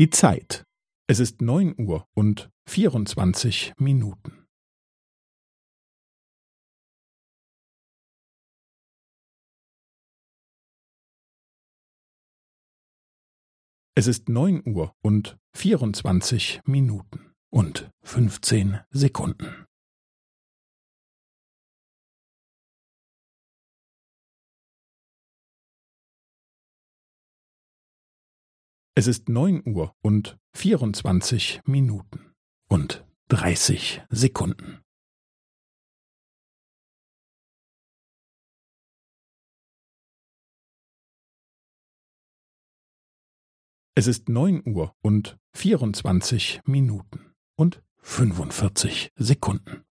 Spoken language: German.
Die Zeit. Es ist neun Uhr und vierundzwanzig Minuten. Es ist neun Uhr und vierundzwanzig Minuten und fünfzehn Sekunden. Es ist neun Uhr und vierundzwanzig Minuten und dreißig Sekunden. Es ist neun Uhr und vierundzwanzig Minuten und fünfundvierzig Sekunden.